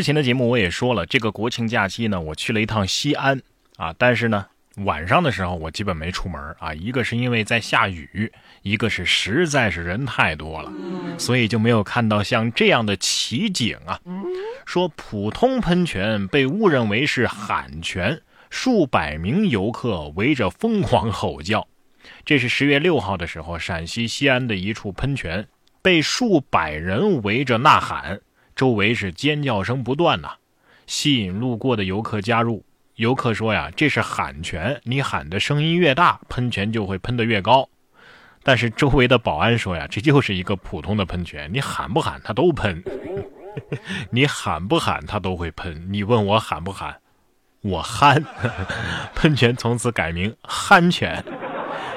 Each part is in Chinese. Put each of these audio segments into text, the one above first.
之前的节目我也说了，这个国庆假期呢，我去了一趟西安啊，但是呢，晚上的时候我基本没出门啊，一个是因为在下雨，一个是实在是人太多了，所以就没有看到像这样的奇景啊。说普通喷泉被误认为是喊泉，数百名游客围着疯狂吼叫。这是十月六号的时候，陕西西安的一处喷泉被数百人围着呐喊。周围是尖叫声不断呐，吸引路过的游客加入。游客说呀：“这是喊泉，你喊的声音越大，喷泉就会喷得越高。”但是周围的保安说呀：“这就是一个普通的喷泉，你喊不喊它都喷，你喊不喊它都会喷。你问我喊不喊？我憨。喷泉从此改名憨泉。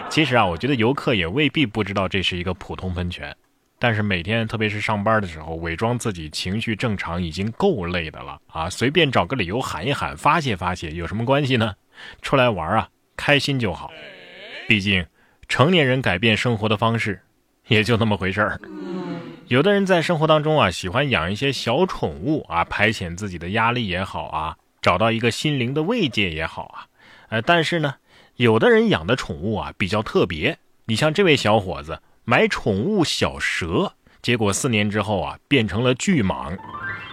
其实啊，我觉得游客也未必不知道这是一个普通喷泉。”但是每天，特别是上班的时候，伪装自己情绪正常已经够累的了啊！随便找个理由喊一喊，发泄发泄，有什么关系呢？出来玩啊，开心就好。毕竟，成年人改变生活的方式，也就那么回事儿。有的人在生活当中啊，喜欢养一些小宠物啊，排遣自己的压力也好啊，找到一个心灵的慰藉也好啊。呃，但是呢，有的人养的宠物啊比较特别。你像这位小伙子。买宠物小蛇，结果四年之后啊，变成了巨蟒。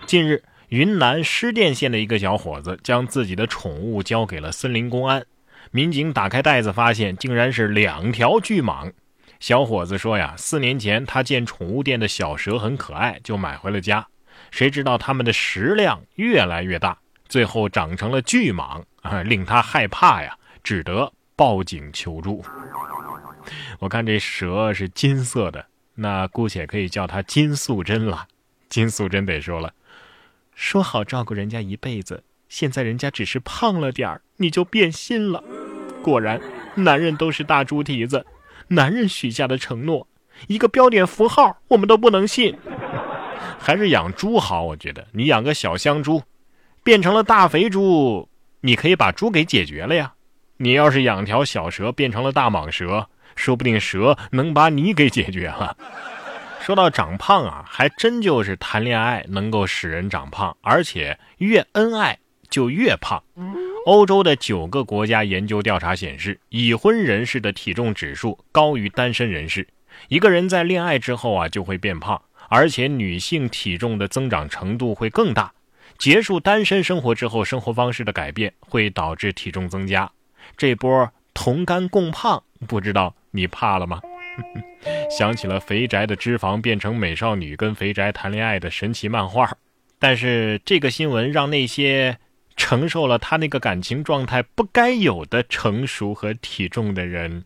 近日，云南施甸县的一个小伙子将自己的宠物交给了森林公安。民警打开袋子，发现竟然是两条巨蟒。小伙子说呀，四年前他见宠物店的小蛇很可爱，就买回了家。谁知道它们的食量越来越大，最后长成了巨蟒啊，令他害怕呀，只得报警求助。我看这蛇是金色的，那姑且可以叫它金素贞了。金素贞得说了，说好照顾人家一辈子，现在人家只是胖了点儿，你就变心了。果然，男人都是大猪蹄子，男人许下的承诺，一个标点符号我们都不能信。还是养猪好，我觉得你养个小香猪，变成了大肥猪，你可以把猪给解决了呀。你要是养条小蛇，变成了大蟒蛇。说不定蛇能把你给解决了。说到长胖啊，还真就是谈恋爱能够使人长胖，而且越恩爱就越胖。欧洲的九个国家研究调查显示，已婚人士的体重指数高于单身人士。一个人在恋爱之后啊，就会变胖，而且女性体重的增长程度会更大。结束单身生活之后，生活方式的改变会导致体重增加。这波同甘共胖，不知道。你怕了吗？想起了肥宅的脂肪变成美少女跟肥宅谈恋爱的神奇漫画，但是这个新闻让那些承受了他那个感情状态不该有的成熟和体重的人，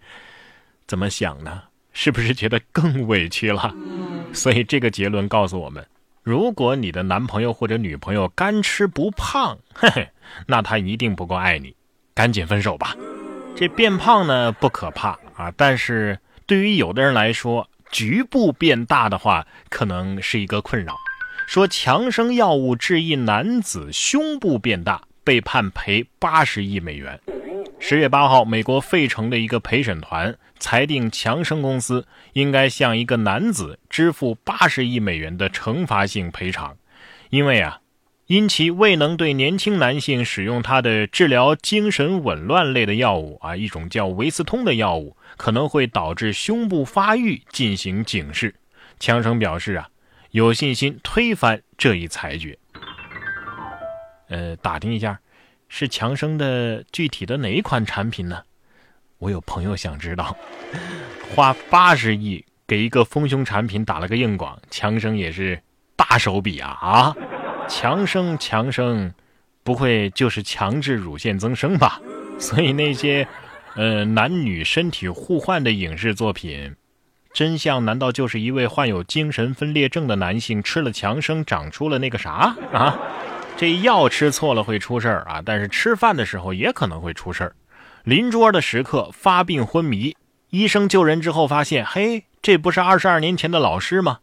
怎么想呢？是不是觉得更委屈了？所以这个结论告诉我们：如果你的男朋友或者女朋友干吃不胖，嘿嘿，那他一定不够爱你，赶紧分手吧。这变胖呢不可怕。啊，但是对于有的人来说，局部变大的话，可能是一个困扰。说强生药物致一男子胸部变大，被判赔八十亿美元。十月八号，美国费城的一个陪审团裁定强生公司应该向一个男子支付八十亿美元的惩罚性赔偿，因为啊。因其未能对年轻男性使用他的治疗精神紊乱类的药物啊，一种叫维斯通的药物，可能会导致胸部发育进行警示。强生表示啊，有信心推翻这一裁决。呃，打听一下，是强生的具体的哪一款产品呢？我有朋友想知道。花八十亿给一个丰胸产品打了个硬广，强生也是大手笔啊啊！强生强生，不会就是强制乳腺增生吧？所以那些，呃，男女身体互换的影视作品，真相难道就是一位患有精神分裂症的男性吃了强生长出了那个啥啊？这药吃错了会出事儿啊，但是吃饭的时候也可能会出事儿。邻桌的食客发病昏迷，医生救人之后发现，嘿，这不是二十二年前的老师吗？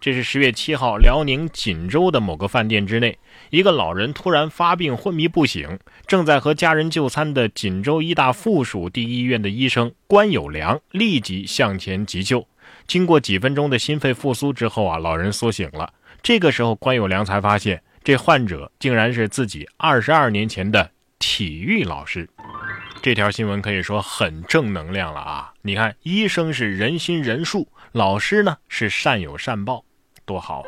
这是十月七号，辽宁锦州的某个饭店之内，一个老人突然发病昏迷不醒。正在和家人就餐的锦州医大附属第一医院的医生关有良立即向前急救。经过几分钟的心肺复苏之后啊，老人苏醒了。这个时候，关有良才发现这患者竟然是自己二十二年前的体育老师。这条新闻可以说很正能量了啊！你看，医生是仁心仁术，老师呢是善有善报，多好啊！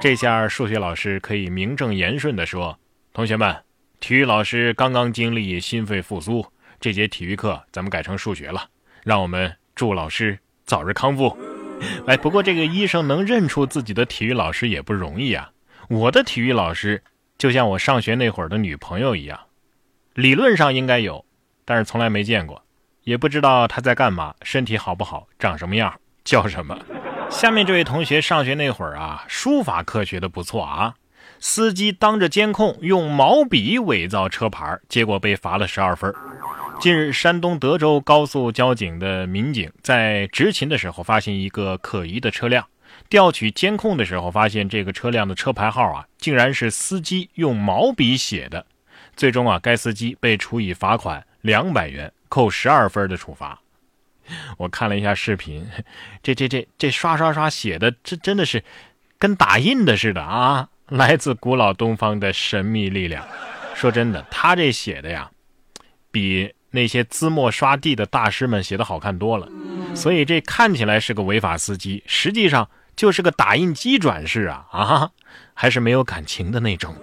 这下数学老师可以名正言顺地说：“同学们，体育老师刚刚经历心肺复苏，这节体育课咱们改成数学了。让我们祝老师早日康复。”哎，不过这个医生能认出自己的体育老师也不容易啊！我的体育老师就像我上学那会儿的女朋友一样，理论上应该有。但是从来没见过，也不知道他在干嘛，身体好不好，长什么样，叫什么。下面这位同学上学那会儿啊，书法课学的不错啊。司机当着监控用毛笔伪造车牌，结果被罚了十二分。近日，山东德州高速交警的民警在执勤的时候发现一个可疑的车辆，调取监控的时候发现这个车辆的车牌号啊，竟然是司机用毛笔写的。最终啊，该司机被处以罚款。两百元扣十二分的处罚，我看了一下视频，这这这这刷刷刷写的，这真的是跟打印的似的啊！来自古老东方的神秘力量。说真的，他这写的呀，比那些字墨刷地的大师们写的好看多了。所以这看起来是个违法司机，实际上就是个打印机转世啊啊！还是没有感情的那种。